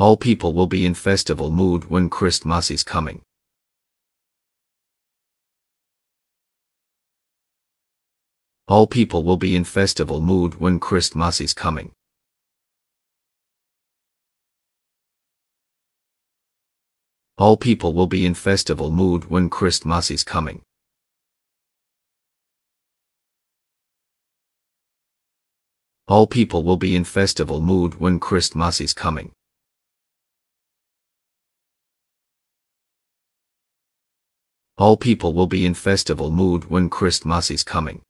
All people will be in festival mood when Christmas is coming. All people will be in festival mood when Christmas is coming. All people will be in festival mood when Christmas is coming. All people will be in festival mood when Christmas is coming. All people will be in festival mood when Christmas is coming.